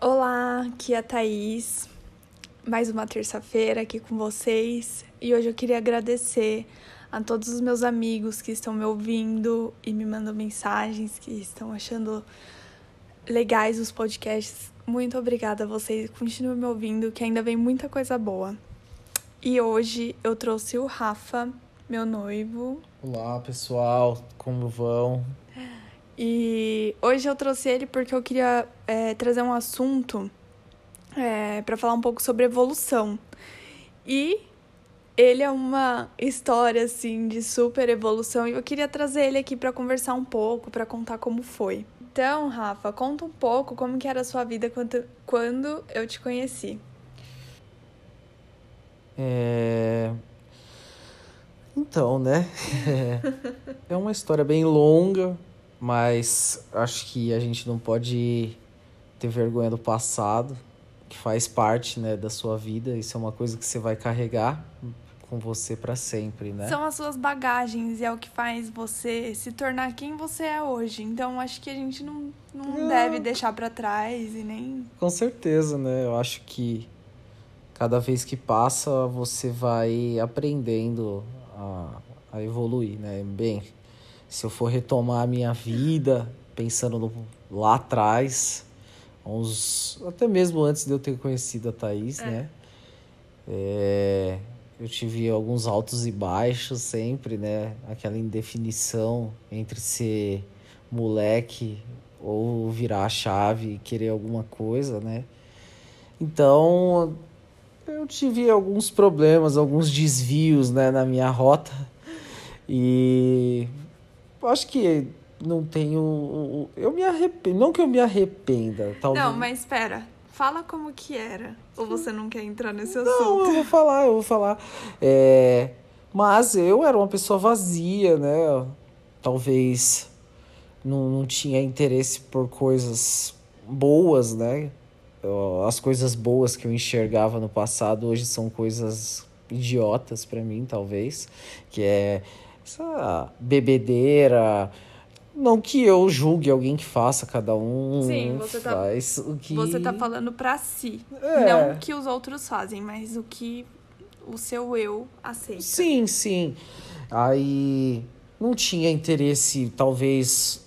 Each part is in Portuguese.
Olá, aqui é a Thaís. Mais uma terça-feira aqui com vocês. E hoje eu queria agradecer a todos os meus amigos que estão me ouvindo e me mandam mensagens, que estão achando legais os podcasts. Muito obrigada a vocês. Continuem me ouvindo, que ainda vem muita coisa boa. E hoje eu trouxe o Rafa, meu noivo. Olá, pessoal, como vão? E hoje eu trouxe ele porque eu queria é, trazer um assunto é, para falar um pouco sobre evolução. E ele é uma história assim de super evolução e eu queria trazer ele aqui para conversar um pouco, para contar como foi. Então, Rafa, conta um pouco como que era a sua vida quando, quando eu te conheci. É... Então, né? é uma história bem longa, mas acho que a gente não pode ter vergonha do passado, que faz parte, né, da sua vida. Isso é uma coisa que você vai carregar com você para sempre, né? São as suas bagagens e é o que faz você se tornar quem você é hoje. Então acho que a gente não, não é. deve deixar para trás e nem. Com certeza, né? Eu acho que cada vez que passa você vai aprendendo a, a evoluir, né? Bem, se eu for retomar a minha vida, pensando no, lá atrás, uns, até mesmo antes de eu ter conhecido a Thaís, é. né? É, eu tive alguns altos e baixos sempre, né? Aquela indefinição entre ser moleque ou virar a chave e querer alguma coisa, né? Então, eu tive alguns problemas, alguns desvios, né, na minha rota. E acho que não tenho. Eu me arrependo. Não que eu me arrependa. Talvez... Não, mas espera. Fala como que era. Ou você não quer entrar nesse assunto? Não, eu vou falar, eu vou falar. É... Mas eu era uma pessoa vazia, né? Talvez não, não tinha interesse por coisas boas, né? As coisas boas que eu enxergava no passado hoje são coisas idiotas para mim, talvez. Que é essa bebedeira. Não que eu julgue alguém que faça, cada um Sim, você tá, faz o que. Você tá falando pra si. É. Não o que os outros fazem, mas o que o seu eu aceita. Sim, sim. Aí não tinha interesse, talvez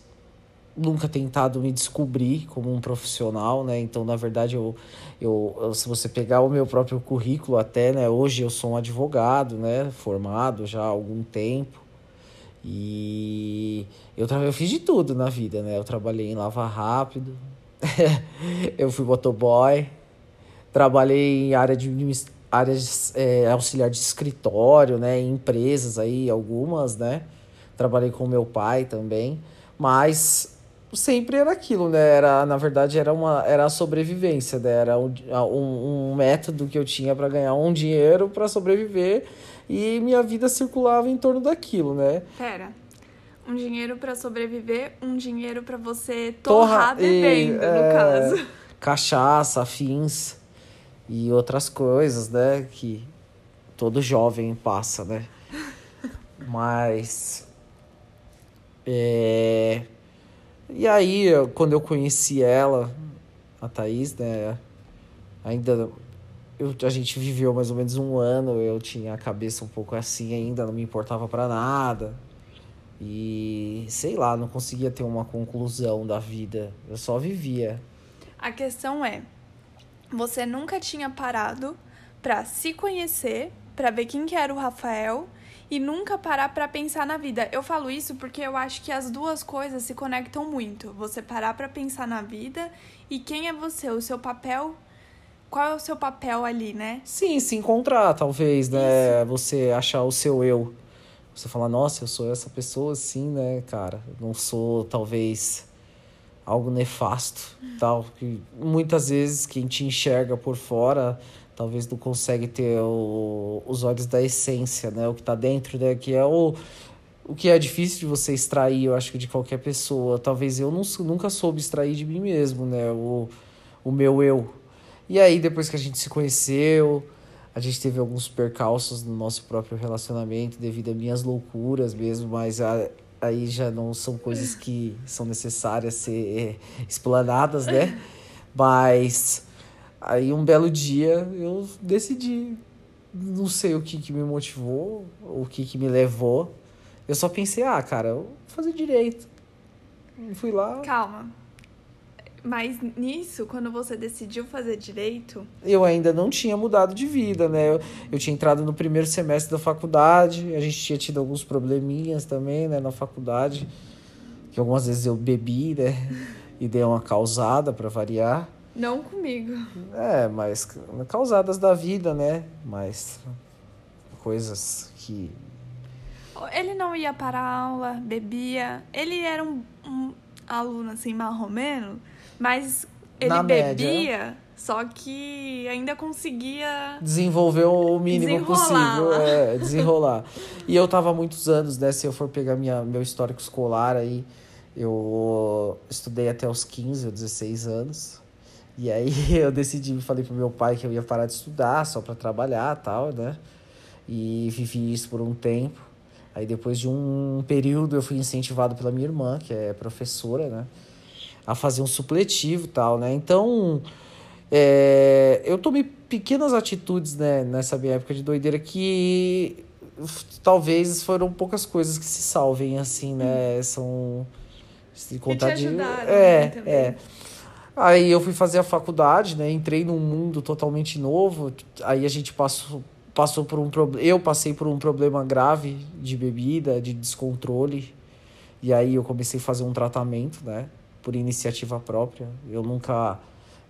nunca tentado me descobrir como um profissional, né? Então, na verdade, eu, eu, se você pegar o meu próprio currículo até, né? Hoje eu sou um advogado, né? Formado já há algum tempo. E eu, eu fiz de tudo na vida, né? Eu trabalhei em Lava Rápido, eu fui motoboy, trabalhei em área de áreas é, auxiliar de escritório, né? Em empresas aí, algumas, né? Trabalhei com meu pai também, mas sempre era aquilo, né? Era, na verdade, era, uma, era a sobrevivência, né? Era um, um, um método que eu tinha para ganhar um dinheiro para sobreviver e minha vida circulava em torno daquilo, né? Pera. Um dinheiro para sobreviver, um dinheiro para você torrar Torra, bebendo, e, é, no caso. Cachaça, afins e outras coisas, né? Que todo jovem passa, né? Mas. É e aí, quando eu conheci ela, a Thaís, né? Ainda. Eu, a gente viveu mais ou menos um ano, eu tinha a cabeça um pouco assim ainda, não me importava para nada. E sei lá, não conseguia ter uma conclusão da vida. Eu só vivia. A questão é: você nunca tinha parado para se conhecer, para ver quem que era o Rafael e nunca parar para pensar na vida. Eu falo isso porque eu acho que as duas coisas se conectam muito. Você parar para pensar na vida e quem é você, o seu papel qual é o seu papel ali, né? Sim, se encontrar, talvez, né? Isso. Você achar o seu eu. Você falar, nossa, eu sou essa pessoa assim, né, cara? não sou, talvez, algo nefasto, tal. Que muitas vezes quem te enxerga por fora talvez não consegue ter o, os olhos da essência, né? O que está dentro, né? Que é o, o que é difícil de você extrair, eu acho que de qualquer pessoa. Talvez eu não, nunca soube extrair de mim mesmo, né? O, o meu eu. E aí, depois que a gente se conheceu, a gente teve alguns percalços no nosso próprio relacionamento devido a minhas loucuras mesmo, mas a, aí já não são coisas que são necessárias ser explanadas, né? Mas aí um belo dia eu decidi, não sei o que, que me motivou, o que, que me levou. Eu só pensei, ah, cara, eu vou fazer direito. Fui lá. Calma. Mas nisso, quando você decidiu fazer direito. Eu ainda não tinha mudado de vida, né? Eu, eu tinha entrado no primeiro semestre da faculdade, a gente tinha tido alguns probleminhas também, né, na faculdade. Que algumas vezes eu bebi, né? E dei uma causada para variar. Não comigo. É, mas causadas da vida, né? Mas coisas que. Ele não ia para a aula, bebia. Ele era um, um aluno assim, marromeno mas ele Na bebia, média. só que ainda conseguia. Desenvolver o mínimo possível. É, desenrolar. e eu tava há muitos anos, né? Se eu for pegar minha, meu histórico escolar aí, eu estudei até os 15 ou 16 anos. E aí eu decidi, falei pro meu pai que eu ia parar de estudar só para trabalhar tal, né? E vivi isso por um tempo. Aí depois de um período eu fui incentivado pela minha irmã, que é professora, né? A fazer um supletivo e tal, né? Então, é, eu tomei pequenas atitudes, né, nessa minha época de doideira que talvez foram poucas coisas que se salvem, assim, né? Hum. São. Se contar de. É, né, é. Aí eu fui fazer a faculdade, né? Entrei num mundo totalmente novo. Aí a gente passou, passou por um problema. Eu passei por um problema grave de bebida, de descontrole. E aí eu comecei a fazer um tratamento, né? Por iniciativa própria. Eu nunca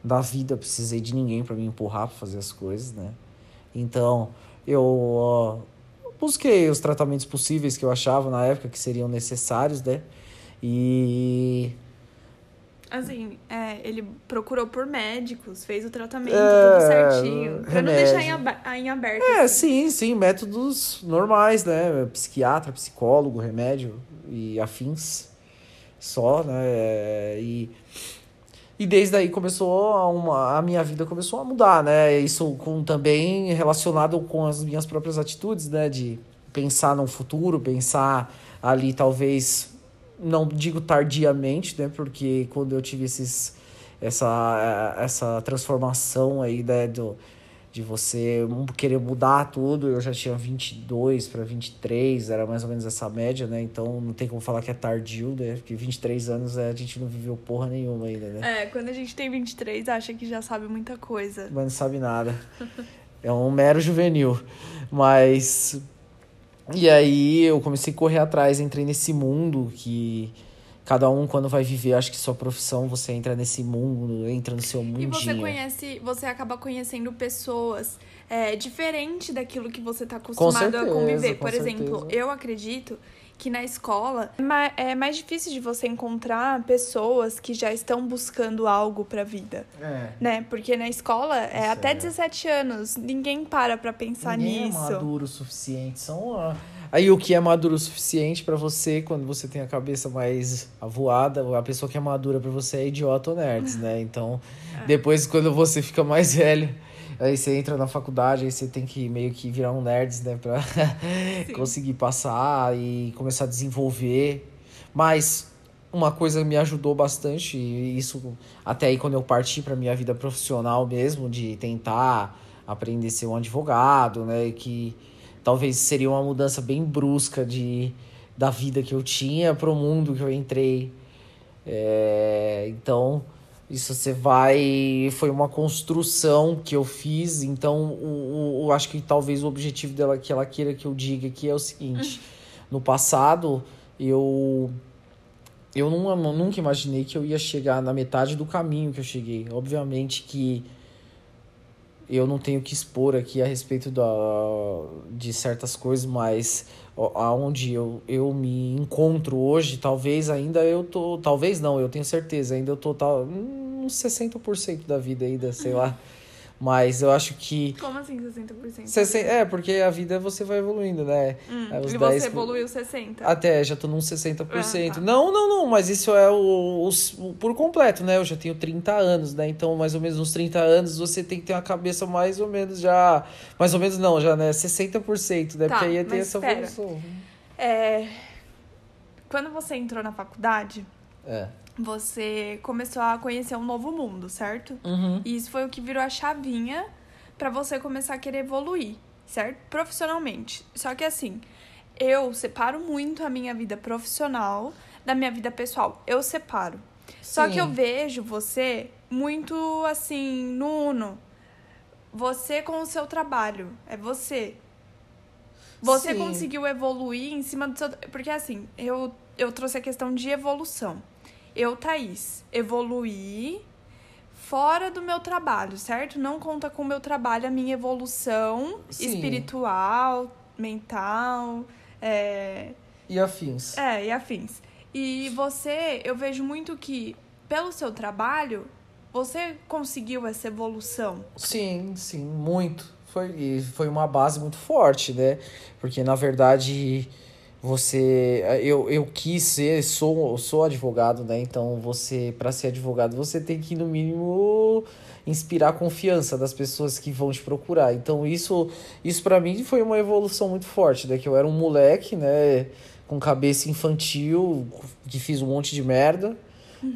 da vida precisei de ninguém para me empurrar para fazer as coisas, né? Então, eu uh, busquei os tratamentos possíveis que eu achava na época que seriam necessários, né? E Assim, é, ele procurou por médicos, fez o tratamento, é, tudo certinho. Pra remédio. não deixar em, em aberto. É, assim. sim, sim, métodos normais, né? Psiquiatra, psicólogo, remédio e afins só, né? E, e desde aí começou a, uma, a minha vida começou a mudar, né? Isso com também relacionado com as minhas próprias atitudes, né? De pensar no futuro, pensar ali talvez não digo tardiamente, né? Porque quando eu tive esses essa essa transformação aí né, do de você querer mudar tudo. Eu já tinha 22 para 23, era mais ou menos essa média, né? Então não tem como falar que é tardio, né? Porque 23 anos é, a gente não viveu porra nenhuma ainda, né? É, quando a gente tem 23, acha que já sabe muita coisa. Mas não sabe nada. é um mero juvenil. Mas. E aí eu comecei a correr atrás, entrei nesse mundo que cada um quando vai viver, acho que sua profissão, você entra nesse mundo, entra no seu mundinho. E você conhece, você acaba conhecendo pessoas é, diferente daquilo que você está acostumado certeza, a conviver. Por certeza. exemplo, eu acredito que na escola é mais difícil de você encontrar pessoas que já estão buscando algo para a vida. É. Né? Porque na escola é Isso até é. 17 anos, ninguém para para pensar ninguém é nisso. É maduro o suficiente, são Aí o que é maduro o suficiente para você, quando você tem a cabeça mais avoada, a pessoa que é madura para você é idiota ou nerds, né? Então, é. depois quando você fica mais velho, aí você entra na faculdade, aí você tem que meio que virar um nerds, né, para conseguir passar e começar a desenvolver. Mas uma coisa me ajudou bastante, e isso até aí quando eu parti para minha vida profissional mesmo, de tentar aprender a ser um advogado, né, que talvez seria uma mudança bem brusca de, da vida que eu tinha para o mundo que eu entrei. É, então, isso você vai. Foi uma construção que eu fiz. Então, o, o, acho que talvez o objetivo dela que ela queira que eu diga aqui é o seguinte: no passado, eu. Eu nunca imaginei que eu ia chegar na metade do caminho que eu cheguei. Obviamente que eu não tenho que expor aqui a respeito da, de certas coisas, mas aonde eu, eu me encontro hoje, talvez ainda eu tô. Talvez não, eu tenho certeza, ainda eu tô tal, uns 60% da vida ainda, sei lá. Mas eu acho que. Como assim 60%? 60, é, porque a vida você vai evoluindo, né? Hum, é, e 10, você evoluiu 60%. Até, já tô num 60%. Ah, tá. Não, não, não, mas isso é o, o, o, por completo, né? Eu já tenho 30 anos, né? Então, mais ou menos uns 30 anos, você tem que ter uma cabeça mais ou menos já. Mais ou menos não, já, né? 60%, né? Tá, porque aí tem essa evolução. É. Quando você entrou na faculdade. É você começou a conhecer um novo mundo, certo? Uhum. E isso foi o que virou a chavinha para você começar a querer evoluir, certo? Profissionalmente. Só que assim, eu separo muito a minha vida profissional da minha vida pessoal. Eu separo. Só Sim. que eu vejo você muito assim, no uno. Você com o seu trabalho. É você. Você Sim. conseguiu evoluir em cima do seu. Porque assim, eu, eu trouxe a questão de evolução. Eu, Thaís, evoluí fora do meu trabalho, certo? Não conta com o meu trabalho a minha evolução Sim. espiritual, mental, é, E afins. é, e afins. E você, eu vejo muito que, pelo seu trabalho, você conseguiu essa evolução. Sim, sim, muito. Foi, e foi uma base muito forte, né? Porque na verdade você. Eu, eu quis ser, sou, sou advogado, né? Então você, para ser advogado, você tem que, no mínimo, inspirar a confiança das pessoas que vão te procurar. Então isso, isso para mim foi uma evolução muito forte, né? Que eu era um moleque, né? Com cabeça infantil, que fiz um monte de merda.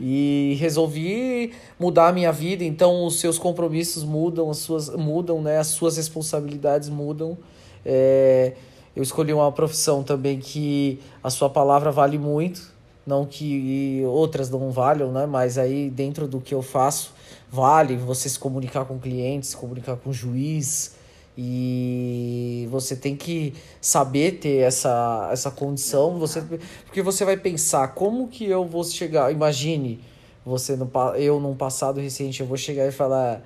E resolvi mudar a minha vida, então os seus compromissos mudam, as suas mudam, né? As suas responsabilidades mudam. É, eu escolhi uma profissão também que a sua palavra vale muito, não que outras não valham, né? Mas aí dentro do que eu faço vale você se comunicar com clientes, se comunicar com juiz e você tem que saber ter essa, essa condição, você porque você vai pensar como que eu vou chegar, imagine você no, eu num passado recente eu vou chegar e falar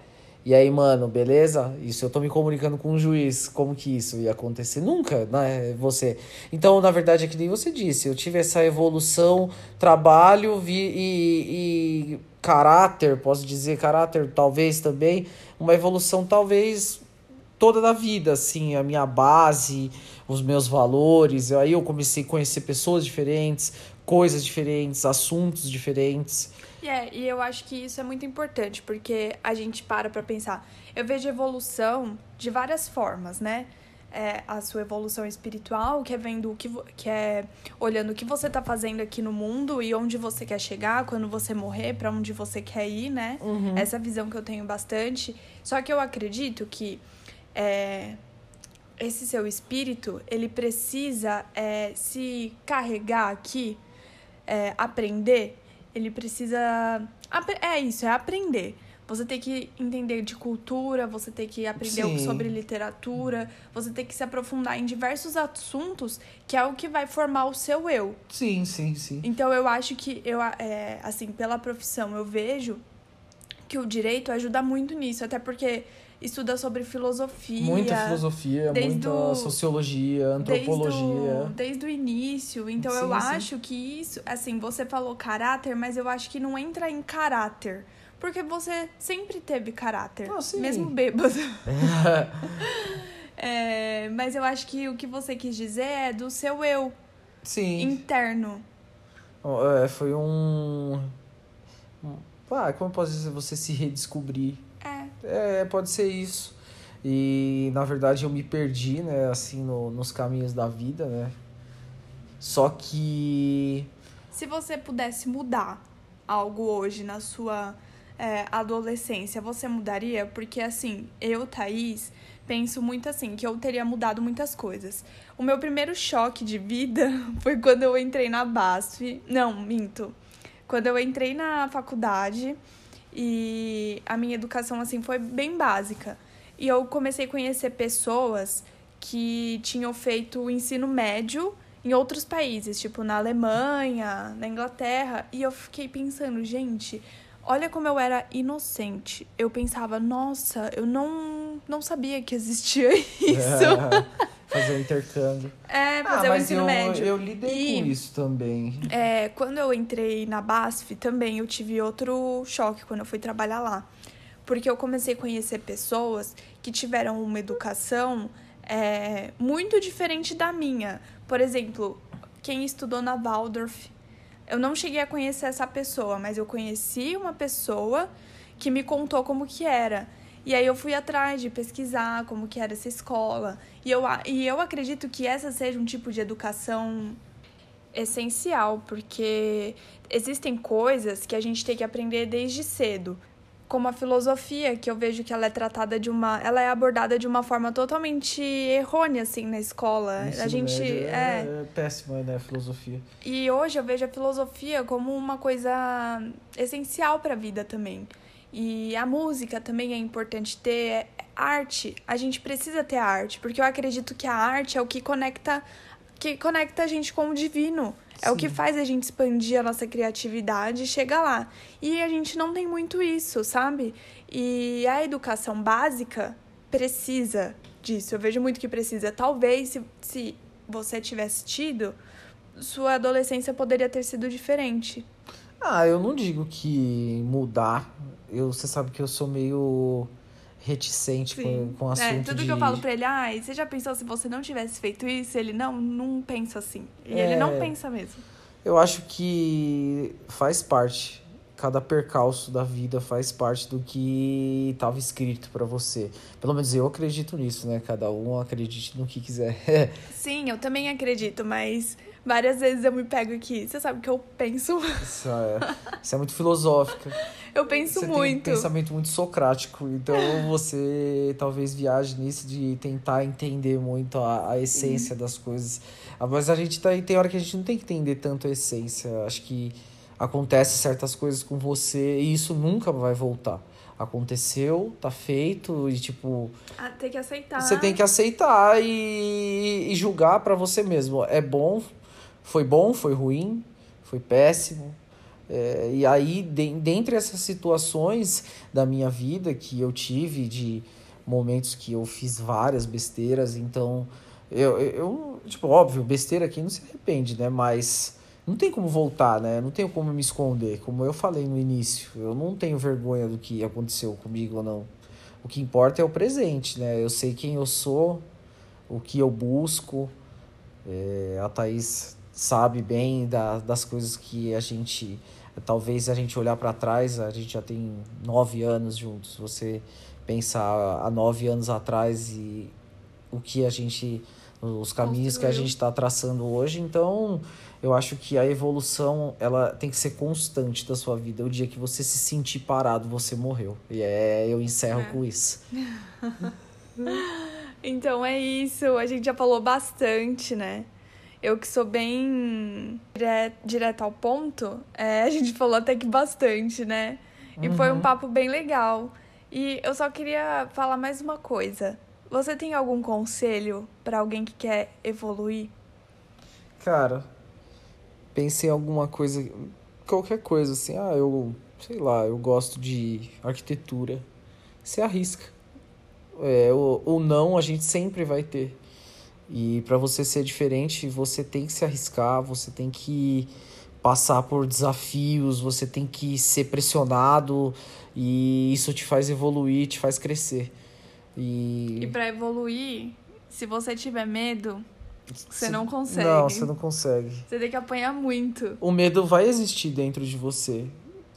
e aí, mano, beleza? Isso eu tô me comunicando com um juiz, como que isso ia acontecer? Nunca, né? Você. Então, na verdade, é que nem você disse, eu tive essa evolução, trabalho vi, e, e caráter, posso dizer caráter, talvez também, uma evolução talvez toda da vida, assim, a minha base, os meus valores. Aí eu comecei a conhecer pessoas diferentes, coisas diferentes, assuntos diferentes. E, é, e eu acho que isso é muito importante, porque a gente para pra pensar. Eu vejo evolução de várias formas, né? É, a sua evolução espiritual, que é vendo o que, que é olhando o que você tá fazendo aqui no mundo e onde você quer chegar quando você morrer, pra onde você quer ir, né? Essa visão que eu tenho bastante. Só que eu acredito que é, esse seu espírito, ele precisa é, se carregar aqui, é, aprender, ele precisa. É isso, é aprender. Você tem que entender de cultura, você tem que aprender Sim. sobre literatura, você tem que se aprofundar em diversos assuntos, que é o que vai formar o seu eu. Sim, sim, sim. Então eu acho que eu, é, assim, pela profissão, eu vejo que o direito ajuda muito nisso, até porque estuda sobre filosofia. Muita filosofia, muita o- sociologia, antropologia. Desde o, desde o início. Então eu Sim, sim. acho que isso, assim, você falou caráter, mas eu acho que não entra em caráter. Porque você sempre teve caráter, Ah, sim. mesmo bêbado. É, mas eu acho que o que você quis dizer é do seu eu Sim. interno. É, foi um. um- Ah, como eu posso dizer? Você se redescobrir. É. Pode ser isso. E na verdade eu me perdi, né, assim, no, nos caminhos da vida, né? Só que. Se você pudesse mudar algo hoje na sua é, adolescência, você mudaria? Porque, assim, eu, Thaís, penso muito assim, que eu teria mudado muitas coisas. O meu primeiro choque de vida foi quando eu entrei na BASF. Não, minto. Quando eu entrei na faculdade e a minha educação, assim, foi bem básica. E eu comecei a conhecer pessoas que tinham feito o ensino médio em outros países, tipo na Alemanha, na Inglaterra, e eu fiquei pensando, gente, olha como eu era inocente. Eu pensava, nossa, eu não, não sabia que existia isso. fazer o intercâmbio. É, Ah, fazer o mas ensino eu, médio. eu lidei E- com isso também. É, quando eu entrei na BASF, também eu tive outro choque quando eu fui trabalhar lá. Porque eu comecei a conhecer pessoas que tiveram uma educação é, muito diferente da minha. Por exemplo, quem estudou na Waldorf. Eu não cheguei a conhecer essa pessoa, mas eu conheci uma pessoa que me contou como que era. E aí eu fui atrás de pesquisar como que era essa escola. E eu, e eu acredito que essa seja um tipo de educação essencial, porque existem coisas que a gente tem que aprender desde cedo. Como a filosofia, que eu vejo que ela é tratada de uma. Ela é abordada de uma forma totalmente errônea, assim, na escola. A gente. é, é péssima, né, a filosofia. E hoje eu vejo a filosofia como uma coisa essencial para a vida também. E a música também é importante ter arte. A gente precisa ter arte, porque eu acredito que a arte é o que conecta que conecta a gente com o divino. É o que faz a gente expandir a nossa criatividade e chegar lá. E a gente não tem muito isso, sabe? E a educação básica precisa disso. Eu vejo muito que precisa. Talvez se, se você tivesse tido, sua adolescência poderia ter sido diferente. Ah, eu não digo que mudar. Eu, você sabe que eu sou meio reticente com, com o assunto É, tudo de... que eu falo pra ele, ai, você já pensou se você não tivesse feito isso? Ele, não, não pensa assim. E ele não É. pensa mesmo. Eu acho que faz parte. Cada percalço da vida faz parte do que estava escrito pra você. Pelo menos eu acredito nisso, né? Cada um acredite no que quiser. Sim, eu também acredito, mas várias vezes eu me pego aqui. Você sabe que eu penso, Isso é, isso é muito filosófica. eu penso você tem um muito. pensamento muito socrático. Então você talvez viaje nisso de tentar entender muito a, a essência das coisas. Ah, Mas a gente tá, tem hora que a gente não tem que entender tanto a essência. Acho que acontece certas coisas com você e isso nunca vai voltar. Aconteceu, tá feito e tipo, Ah, tem que aceitar. você tem que aceitar e, e julgar pra você mesmo. É bom, foi bom, foi ruim, foi péssimo. É, e aí, de, dentre essas situações da minha vida que eu tive, de momentos que eu fiz várias besteiras, então eu, eu, tipo, óbvio, besteira aqui não se arrepende, né? Mas não tem como voltar, né? Não tenho como me esconder. Como eu falei no início, eu não tenho vergonha do que aconteceu comigo ou não. O que importa é o presente, né? Eu sei quem eu sou, o que eu busco. É, a Thaís sabe bem da, das coisas que a gente. Talvez a gente olhar para trás, a gente já tem nove anos juntos. Você pensar há nove anos atrás e o que a gente. Os caminhos que a gente está traçando hoje. Então, eu acho que a evolução ela tem que ser constante da sua vida. O dia que você se sentir parado, você morreu. E é, eu encerro É. com isso. Então é isso, a gente já falou bastante, né? Eu que sou bem dire- direto ao ponto, é, a gente falou até que bastante, né? E foi um Uhum. papo bem legal. E eu só queria falar mais uma coisa. Você tem algum conselho pra alguém que quer evoluir? Cara, pensei em alguma coisa, qualquer coisa assim. Ah, eu, sei lá, eu gosto de arquitetura. Você arrisca. É, o, o não a gente sempre vai ter. E para você ser diferente, você tem que se arriscar, você tem que passar por desafios, você tem que ser pressionado e isso te faz evoluir, te faz crescer. E E pra evoluir, se você tiver medo, você se- não consegue. Não, você não consegue. Você tem que apanhar muito. O medo vai existir dentro de você.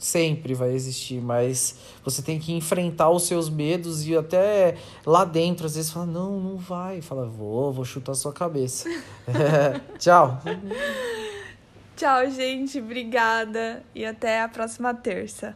Sempre vai existir, mas você tem que enfrentar os seus medos e até lá dentro, às vezes, fala, não, não vai. Fala, vou, vou chutar sua cabeça. Tchau. Tchau, gente. Obrigada. E até a próxima terça.